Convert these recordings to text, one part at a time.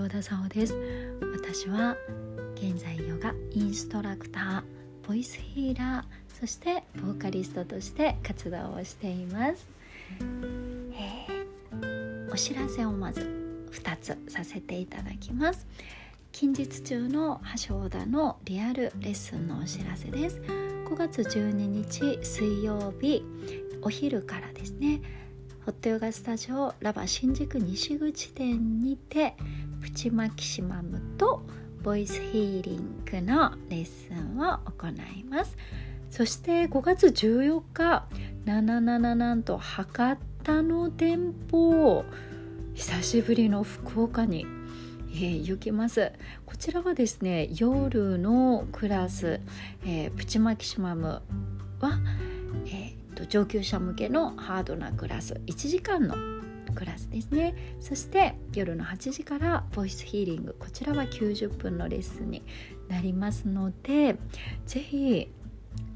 橋田沙穂です。私は現在ヨガインストラクターボイスヒーラーそしてボーカリストとして活動をしています、えー、お知らせをまず2つさせていただきます。近日中の橋田のリアルレッスンのお知らせです。5月12日水曜日お昼からですね。ホットヨガスタジオラバ新宿西口店にてプチマキシマムとボイスヒーリングのレッスンを行います。そして5月14日77なんと博多の店舗を久しぶりの福岡に、えー、行きます。こちらはですね夜のクラス、えー、プチマキシマムは、えー上級者向けのハードなクラス。1時間のクラスですねそして夜の8時からボイスヒーリングこちらは90分のレッスンになりますので是非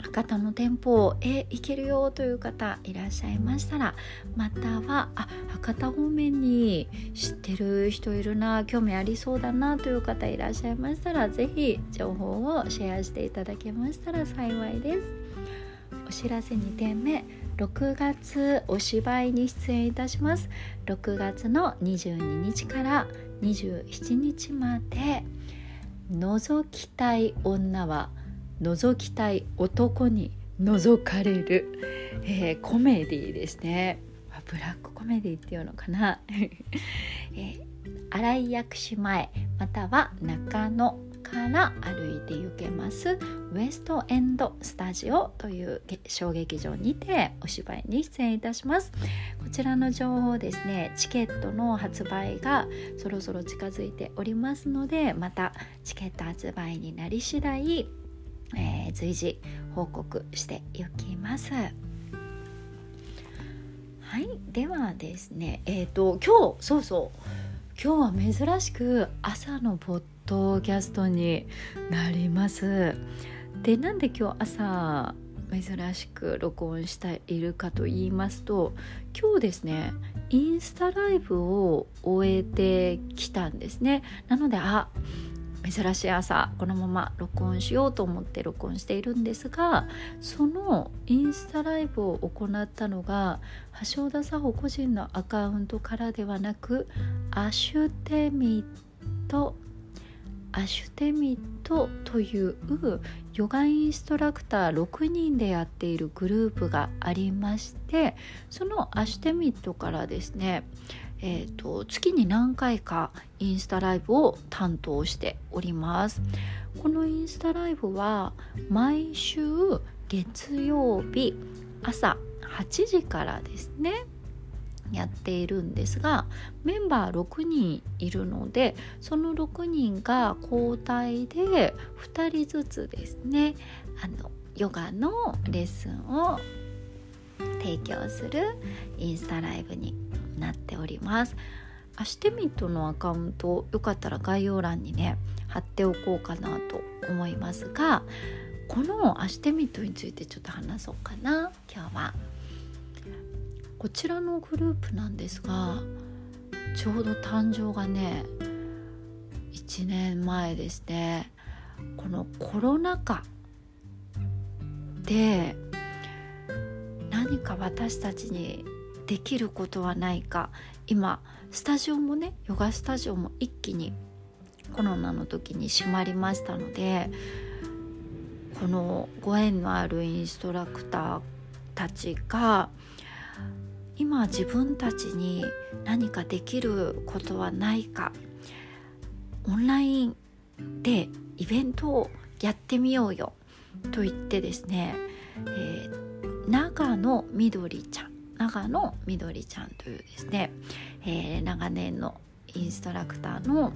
博多の店舗へ行けるよという方いらっしゃいましたらまたはあ博多方面に知ってる人いるな興味ありそうだなという方いらっしゃいましたら是非情報をシェアしていただけましたら幸いです。お知らせ2点目。6月お芝居に出演いたします。6月の22日から27日まで。覗きたい女は覗きたい男に覗かれる、えー、コメディですね。ブラックコメディっていうのかな、えー、新井薬師前または中野から歩いて行けます。ウエストエンドスタジオという小劇場にてお芝居に出演いたします。こちらの情報ですねチケットの発売がそろそろ近づいておりますのでまたチケット発売になり次第、えー、随時報告していきます。はいではですねえっ、ー、と今日そうそう今日は珍しく朝のポッドキャストになります。でなんで今日朝珍しく録音しているかと言いますと今日ですねインスタライブを終えてきたんですね。なのであ珍しい朝このまま録音しようと思って録音しているんですがそのインスタライブを行ったのが橋田沙穂個人のアカウントからではなくアシュテミットアシュテミットというヨガインストラクター6人でやっているグループがありましてそのアシュテミットからですねえーと、月に何回かインスタライブを担当しております。このインスタライブは毎週月曜日朝8時からですねやっているんですがメンバー6人いるのでその6人が交代で2人ずつですねあのヨガのレッスンを提供するインスタライブになっております。アシテミットのアカウントよかったら概要欄にね貼っておこうかなと思いますがこのアシテミットについてちょっと話そうかな今日は。こちらのグループなんですがちょうど誕生がね1年前ですね。このコロナ禍で何か私たちにできることはないか。今スタジオもねヨガスタジオも一気にコロナの時に閉まりましたのでこのご縁のあるインストラクターたちが今自分たちに何かできることはないか。オンラインでイベントをやってみようよ。と言ってですね、えー、長野みどりちゃん。長野みどりちゃんというですね、えー、長年のインストラクターの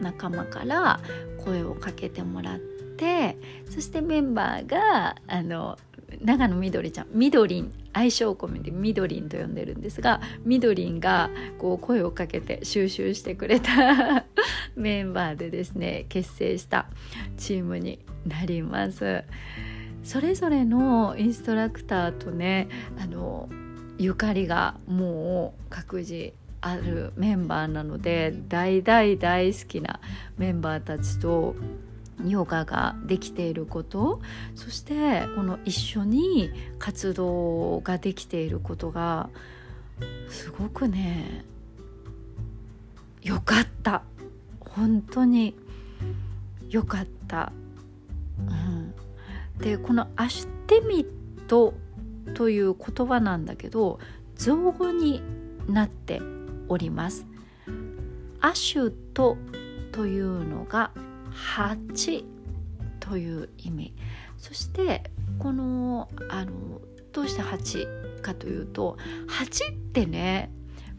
仲間から声をかけてもらってそしてメンバーがあの長野みどりちゃんみどりん。愛称込めてみどりんと呼んでるんですがみどりんがこう声をかけて収集してくれた メンバーでですね結成したチームになります。それぞれのインストラクターとねあのゆかりがもう各自あるメンバーなので大大大好きなメンバーたちとヨガができていることそしてこの一緒に活動ができていることがすごくねよかった本当によかった。うん、でこの「アシュテミット」という言葉なんだけど造語になっております。アシュトというのが8という意味。そしてこのあのどうして8かというと8ってね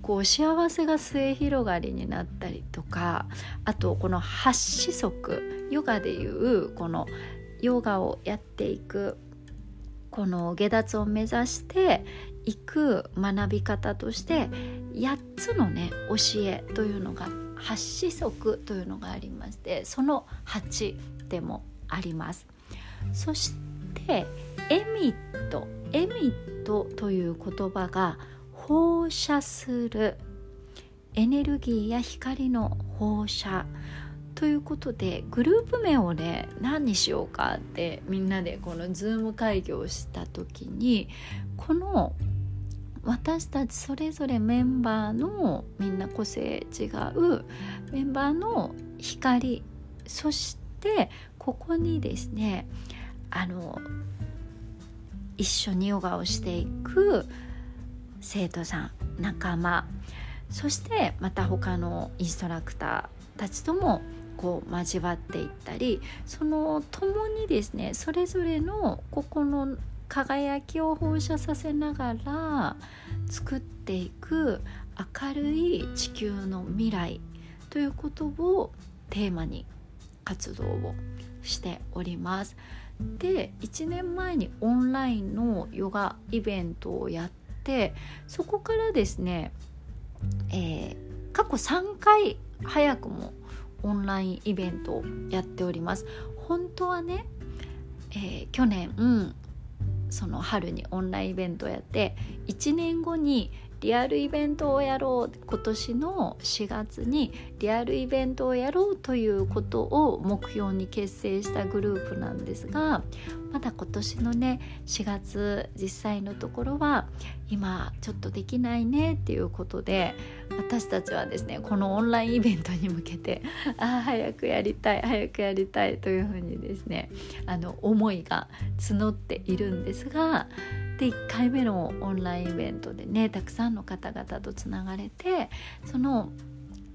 こう幸せが末広がりになったりとかあとこの8子則ヨガでいうこのヨガをやっていくこの下脱を目指していく学び方として8つのね教えというのが8子則というのがありましてその8でもあります。そしてエミットエミットという言葉が放射するエネルギーや光の放射ということでグループ名をね何にしようかってみんなでこのズーム会議をした時にこの私たちそれぞれメンバーのみんな個性違うメンバーの光そしてここにですねあの一緒にヨガをしていく生徒さん仲間そしてまた他のインストラクターたちともこう交わっていったりその共にですねそれぞれのここの輝きを放射させながら作っていく明るい地球の未来ということをテーマに活動をしております。で1年前にオンラインのヨガイベントをやってそこからですね、えー、過去3回早くもオンラインイベントをやっております本当はね、えー、去年、その春にオンラインイベントをやって1年後にリアルイベントをやろう今年の4月にリアルイベントをやろうということを目標に結成したグループなんですがまだ今年のね4月実際のところは今ちょっとできないねっていうことで私たちはですねこのオンラインイベントに向けて ああ早くやりたい早くやりたいというふうにですねあの思いが募っているんですがで1回目のオンラインイベントでねたくさんの方々とつながれてその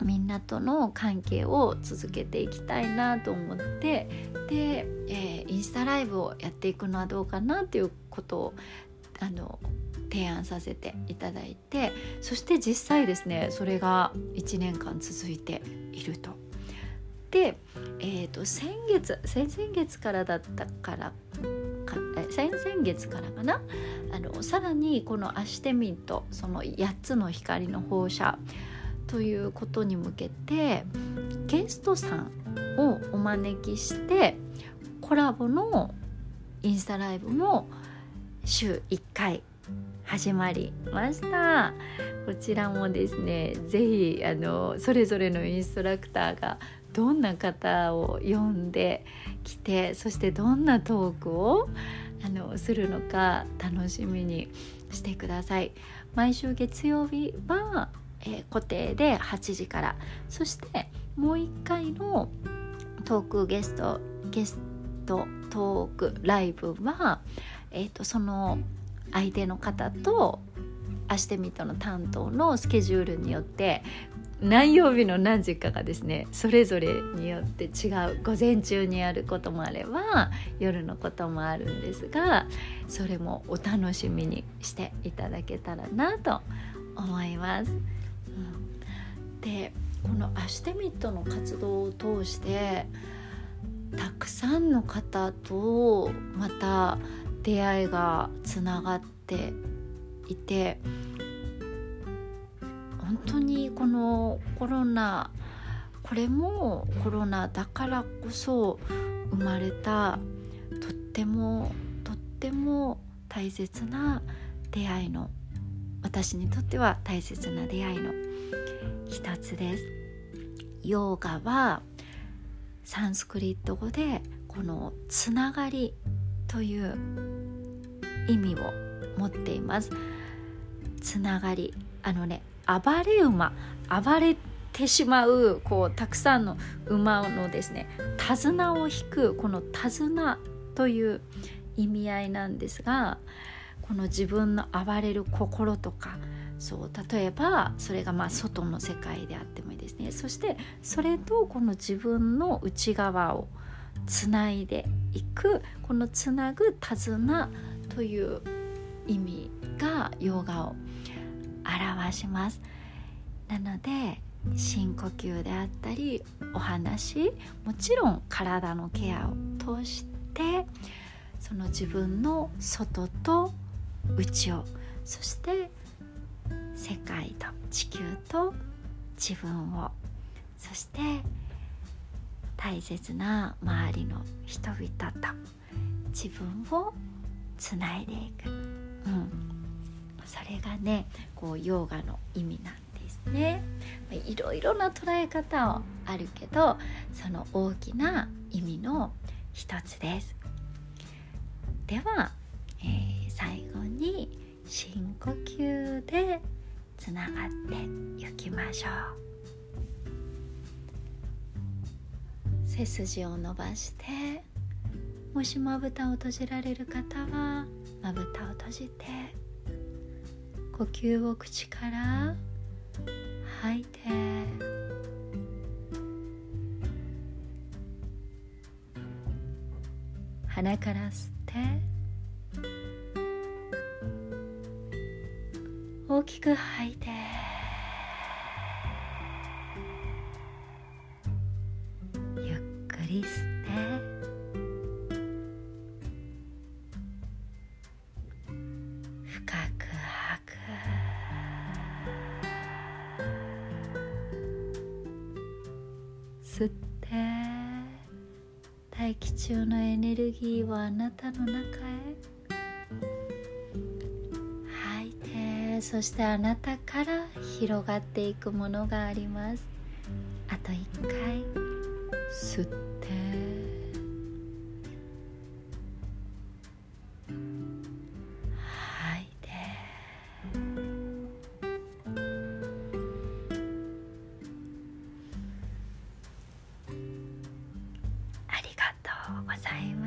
みんなとの関係を続けていきたいなと思ってで、えー、インスタライブをやっていくのはどうかなっていうことをあの提案させていただいてそして実際ですねそれが1年間続いていると。で、えーと、先月先々月からだったからか先々月からかな。あのさらにこのアシテミントその8つの光の放射ということに向けてゲストさんをお招きしてコラボのインスタライブも週1回始まりました。こちらもですね是非あのそれぞれのインストラクターがどんな方を呼んできてそしてどんなトークをあのするのか楽しみにしてください。毎週月曜日はえー、固定で8時から。そしてもう1回のトークゲストゲストトークライブは、えーと、その相手の方とアシテミットの担当のスケジュールによって何曜日の何時かがですねそれぞれによって違う午前中にやることもあれば夜のこともあるんですがそれもお楽しみにしていただけたらなと思います。うんでこのアシュテミットの活動を通してたくさんの方とまた出会いがつながっていて当にこのコロナこれもコロナだからこそ生まれたとってもとっても大切な出会いの私にとっては大切な出会いの一つです。ヨーガはサンスクリット語でこのつながりという意味を持っています。つながりあのね暴れ馬暴れてしまうこうたくさんの馬のですね手綱を引くこの手綱という意味合いなんですがこの自分の暴れる心とかそう例えばそれがまあ外の世界であってもいいですね。そしてそれとこの自分の内側をつないでいくこのつなぐ手綱という意味がヨガを表します。なので深呼吸であったりお話もちろん体のケアを通してその自分の外と内をそして世界と地球と自分をそして大切な周りの人々と自分をつないでいく、うん、それがねこうヨガの意味なんですね。いろいろな捉え方はあるけどその大きな意味の一つです。では、えー、最後に深呼吸でつながっていきましょう背筋を伸ばしてもしまぶたを閉じられる方はまぶたを閉じて呼吸を口から吐いて。鼻から吸って。大きく吐いて。エネルギーをあなたの中へ。吐いてそしてあなたから広がっていくものがあります。あと1回吸って。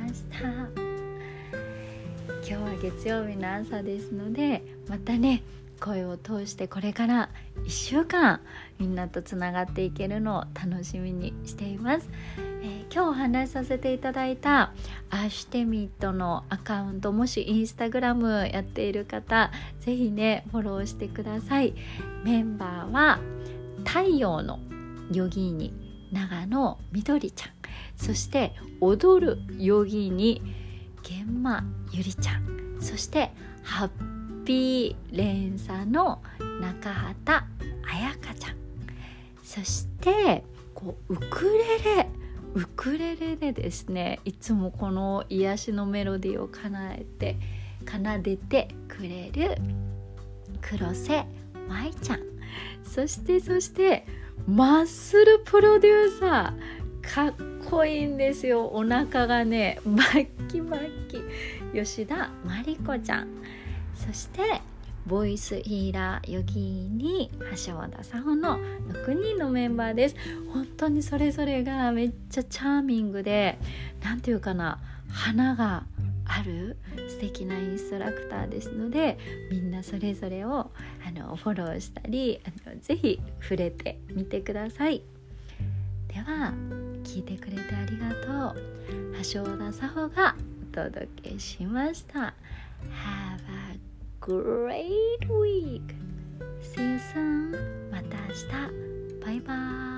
した。今日は月曜日の朝ですのでまたね声を通してこれから1週間みんなとつながっていけるのを楽しみにしています、えー、今日お話しさせていただいたアシュテミットのアカウントもしインスタグラムやっている方是非ねフォローしてください。メンバーは太陽のヨギーニ長野みどりちゃん。そして踊るヨギーニ玄馬ゆりちゃん。そしてハッピー連鎖の中畑彩香ちゃん。そしてこうウクレレ。ウクレレでですねいつもこの癒しのメロディーを叶えて奏でてくれる黒瀬舞ちゃん。そしてそしてマッスルプロデューサー。かっこいんですよ。お腹がねマッキマッキ吉田真理子ちゃん。そしてボイスヒーラーヨギーに橋本佐穂の6人のメンバーです。本当にそれぞれがめっちゃチャーミングで何て言うかな花がある素敵なインストラクターですのでみんなそれぞれをあのフォローしたりあのぜひ触れてみてください。では聞いてくれてありがとう橋田沙穂がお届けしました Have a great week! See you soon! また明日バイバイ